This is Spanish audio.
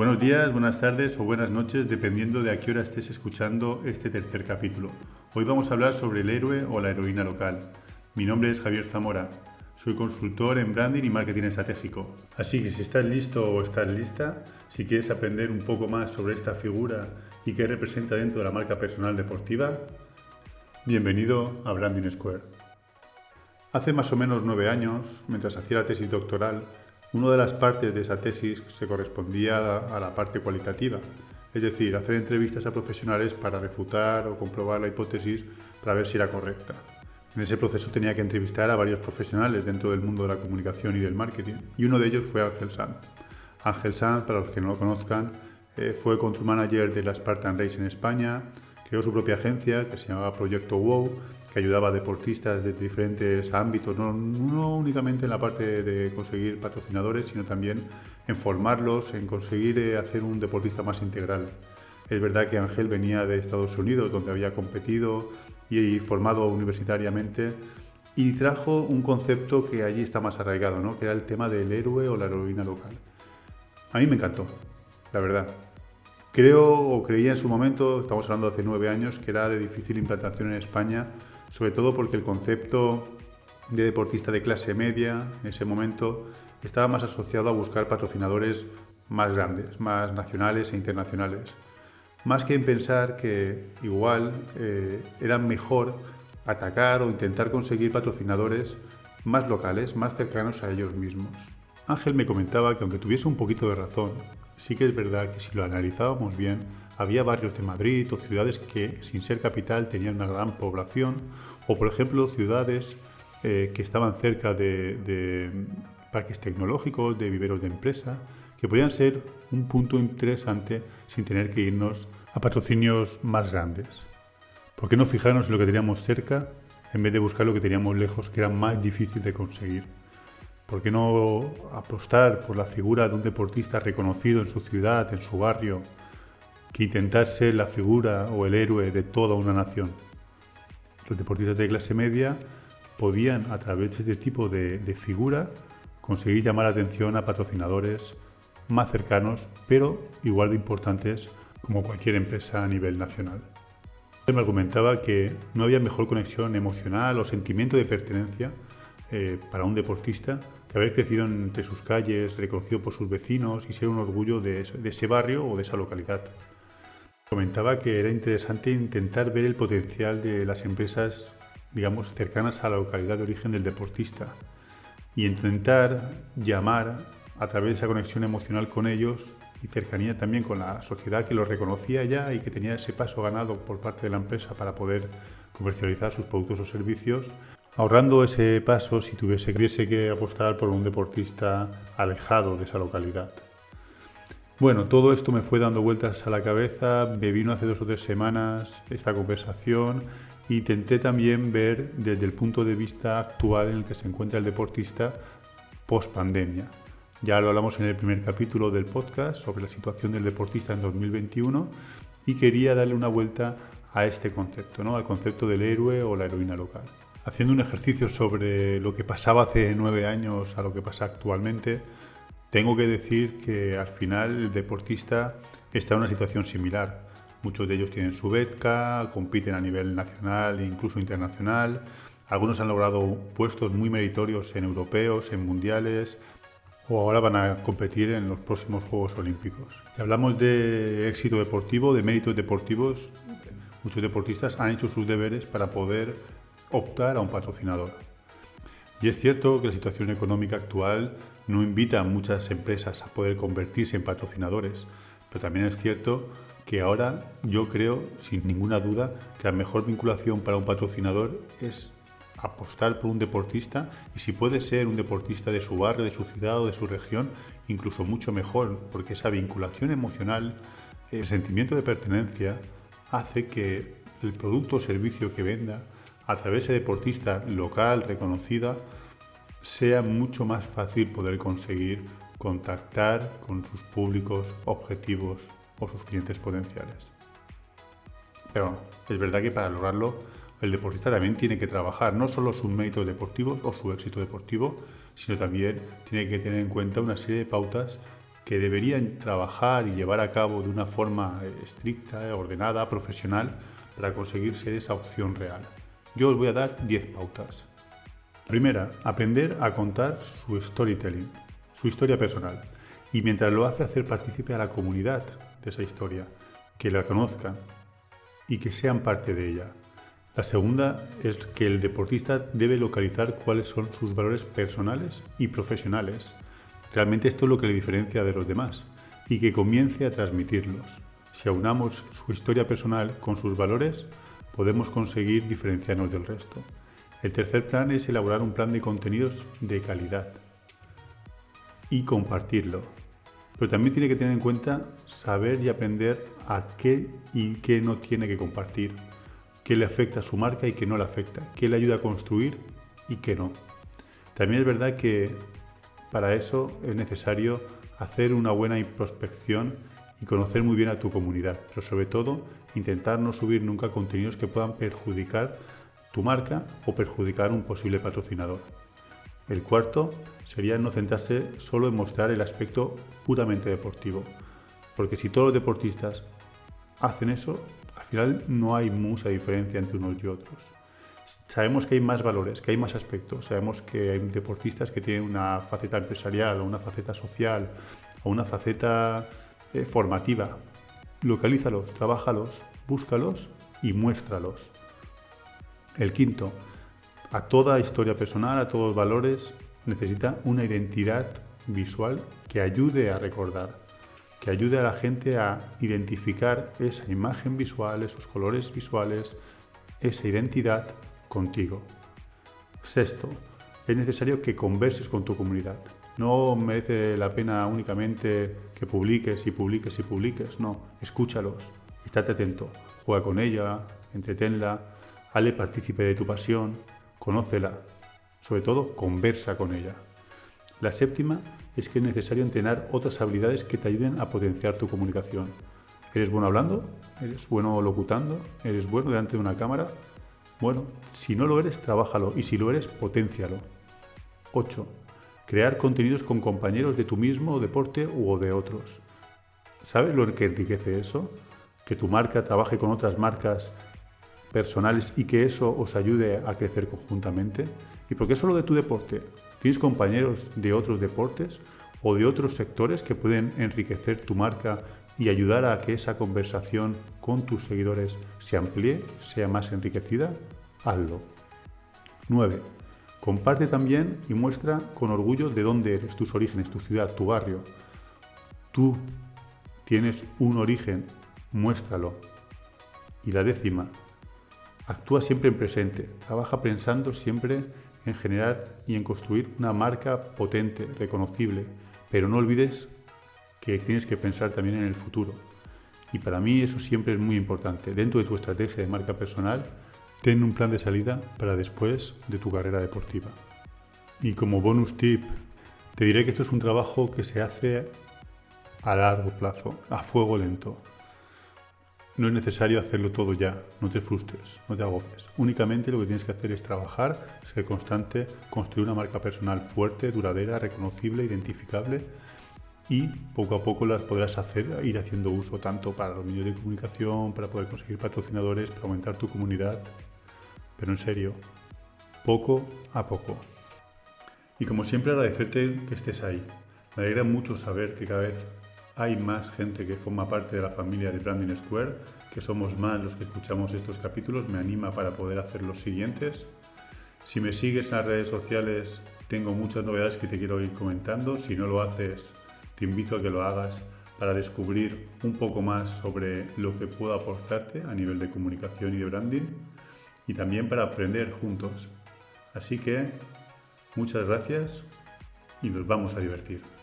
Buenos días, buenas tardes o buenas noches, dependiendo de a qué hora estés escuchando este tercer capítulo. Hoy vamos a hablar sobre el héroe o la heroína local. Mi nombre es Javier Zamora. Soy consultor en branding y marketing estratégico. Así que si estás listo o estás lista, si quieres aprender un poco más sobre esta figura y qué representa dentro de la marca personal deportiva, bienvenido a Branding Square. Hace más o menos nueve años, mientras hacía la tesis doctoral, una de las partes de esa tesis se correspondía a la parte cualitativa, es decir, hacer entrevistas a profesionales para refutar o comprobar la hipótesis para ver si era correcta. En ese proceso tenía que entrevistar a varios profesionales dentro del mundo de la comunicación y del marketing, y uno de ellos fue Ángel Sanz. Ángel Sanz, para los que no lo conozcan, eh, fue control manager de la Spartan Race en España, creó su propia agencia que se llamaba Proyecto WOW que ayudaba a deportistas de diferentes ámbitos, no, únicamente en la parte de conseguir patrocinadores, sino también en formarlos, en conseguir eh, hacer un deportista más integral. Es verdad que Ángel venía de Estados Unidos, donde había competido y, formado universitariamente, y trajo un concepto que allí está más arraigado, ¿no? que era el tema del héroe o la heroína local. A mí me encantó, la verdad. Creo o creía en su momento, estamos hablando de hace nueve años, que era de difícil implantación en España sobre todo porque el concepto de deportista de clase media en ese momento estaba más asociado a buscar patrocinadores más grandes, más nacionales e internacionales. Más que en pensar que igual eh, era mejor atacar o intentar conseguir patrocinadores más locales, más cercanos a ellos mismos. Ángel me comentaba que aunque tuviese un poquito de razón, sí que es verdad que si lo analizábamos bien, había barrios de Madrid o ciudades que sin ser capital tenían una gran población, o por ejemplo ciudades eh, que estaban cerca de, parques tecnológicos, de viveros de empresa, que podían ser un punto interesante sin tener que irnos a patrocinios más grandes. ¿Por qué no fijarnos en lo que teníamos cerca en vez de buscar lo que teníamos lejos, que era más difícil de conseguir? ¿Por qué no apostar por la figura de un deportista reconocido en su ciudad, en su barrio, que intentar ser la figura o el héroe de toda una nación. Los deportistas de clase media podían, a través de este tipo de, figura, conseguir llamar la atención a patrocinadores más cercanos, pero igual de importantes como cualquier empresa a nivel nacional. Él me argumentaba que no había mejor conexión emocional o sentimiento de pertenencia eh, para un deportista que haber crecido entre sus calles, reconocido por sus vecinos y ser un orgullo de ese barrio o de esa localidad. Comentaba que era interesante intentar ver el potencial de las empresas, digamos, cercanas a la localidad de origen del deportista y intentar llamar a través de esa conexión emocional con ellos y cercanía también con la sociedad que los reconocía ya y que tenía ese paso ganado por parte de la empresa para poder comercializar sus productos o servicios, ahorrando ese paso si tuviese que apostar por un deportista alejado de esa localidad. Bueno, todo esto me fue dando vueltas a la cabeza, me vino hace dos o tres semanas esta conversación e intenté también ver desde el punto de vista actual en el que se encuentra el deportista post pandemia. Ya lo hablamos en el primer capítulo del podcast sobre la situación del deportista en 2021 y quería darle una vuelta a este concepto, ¿no? al concepto del héroe o la heroína local. Haciendo un ejercicio sobre lo que pasaba hace nueve años a lo que pasa actualmente, tengo que decir que al final el deportista está en una situación similar. Muchos de ellos tienen su beca, compiten a nivel nacional e incluso internacional. Algunos han logrado puestos muy meritorios en europeos, en mundiales, o ahora van a competir en los próximos Juegos Olímpicos. Si hablamos de éxito deportivo, de méritos deportivos, muchos deportistas han hecho sus deberes para poder optar a un patrocinador. Y es cierto que la situación económica actual no invita a muchas empresas a poder convertirse en patrocinadores, pero también es cierto que ahora yo creo, sin ninguna duda, que la mejor vinculación para un patrocinador es apostar por un deportista y si puede ser un deportista de su barrio, de su ciudad o de su región, incluso mucho mejor, porque esa vinculación emocional, el sentimiento de pertenencia, hace que el producto o servicio que venda a través de deportista local, reconocida, sea mucho más fácil poder conseguir contactar con sus públicos objetivos o sus clientes potenciales. Pero es verdad que para lograrlo el deportista también tiene que trabajar no solo sus méritos deportivos o su éxito deportivo, sino también tiene que tener en cuenta una serie de pautas que deberían trabajar y llevar a cabo de una forma eh, estricta, ordenada, profesional, para conseguir ser esa opción real. Yo os voy a dar 10 pautas. Primera, aprender a contar su storytelling, su historia personal. Y mientras lo hace, hacer partícipe a la comunidad de esa historia, que la conozcan y que sean parte de ella. La segunda es que el deportista debe localizar cuáles son sus valores personales y profesionales. Realmente esto es lo que le diferencia de los demás y que comience a transmitirlos. Si aunamos su historia personal con sus valores, podemos conseguir diferenciarnos del resto. El tercer plan es elaborar un plan de contenidos de calidad y compartirlo. Pero también tiene que tener en cuenta saber y aprender a qué y qué no tiene que compartir, qué le afecta a su marca y qué no le afecta, qué le ayuda a construir y qué no. También es verdad que para eso es necesario hacer una buena introspección y conocer muy bien a tu comunidad, pero sobre todo intentar no subir nunca contenidos que puedan perjudicar tu marca o perjudicar un posible patrocinador. El cuarto sería no centrarse solo en mostrar el aspecto puramente deportivo, porque si todos los deportistas hacen eso, al final no hay mucha diferencia entre unos y otros. Sabemos que hay más valores, que hay más aspectos, sabemos que hay deportistas que tienen una faceta empresarial o una faceta social o una faceta eh, formativa. Localízalos, trabájalos, búscalos y muéstralos. El quinto, a toda historia personal, a todos valores, necesita una identidad visual que ayude a recordar, que ayude a la gente a identificar esa imagen visual, esos colores visuales, esa identidad contigo. Sexto, es necesario que converses con tu comunidad. No merece la pena únicamente que publiques y publiques y publiques, no, escúchalos, estate atento, juega con ella, entretenla, hazle partícipe de tu pasión, conócela, sobre todo conversa con ella. La séptima es que es necesario entrenar otras habilidades que te ayuden a potenciar tu comunicación. ¿Eres bueno hablando? ¿Eres bueno locutando? ¿Eres bueno delante de una cámara? Bueno, si no lo eres, trabájalo y si lo eres, potencialo. 8. Crear contenidos con compañeros de tu mismo deporte u de otros. ¿Sabes lo que enriquece eso? Que tu marca trabaje con otras marcas personales y que eso os ayude a crecer conjuntamente? ¿Y por qué solo de tu deporte? ¿Tienes compañeros de otros deportes o de otros sectores que pueden enriquecer tu marca y ayudar a que esa conversación con tus seguidores se amplíe, sea más enriquecida? Hazlo. 9. Comparte también y muestra con orgullo de dónde eres, tus orígenes, tu ciudad, tu barrio. Tú tienes un origen, muéstralo. Y la décima, Actúa siempre en presente, trabaja pensando siempre en generar y en construir una marca potente, reconocible, pero no olvides que tienes que pensar también en el futuro. Y para mí eso siempre es muy importante. Dentro de tu estrategia de marca personal, ten un plan de salida para después de tu carrera deportiva. Y como bonus tip, te diré que esto es un trabajo que se hace a largo plazo, a fuego lento. No es necesario hacerlo todo ya, no te frustres, no te agobies. Únicamente lo que tienes que hacer es trabajar, ser constante, construir una marca personal fuerte, duradera, reconocible, identificable y poco a poco las podrás hacer, ir haciendo uso tanto para los medios de comunicación, para poder conseguir patrocinadores, para aumentar tu comunidad. Pero en serio, poco a poco. Y como siempre agradecerte que estés ahí. Me alegra mucho saber que cada vez hay más gente que forma parte de la familia de Branding Square, que somos más los que escuchamos estos capítulos, me anima para poder hacer los siguientes. Si me sigues en las redes sociales, tengo muchas novedades que te quiero ir comentando. Si no lo haces, te invito a que lo hagas para descubrir un poco más sobre lo que puedo aportarte a nivel de comunicación y de branding y también para aprender juntos. Así que muchas gracias y nos vamos a divertir.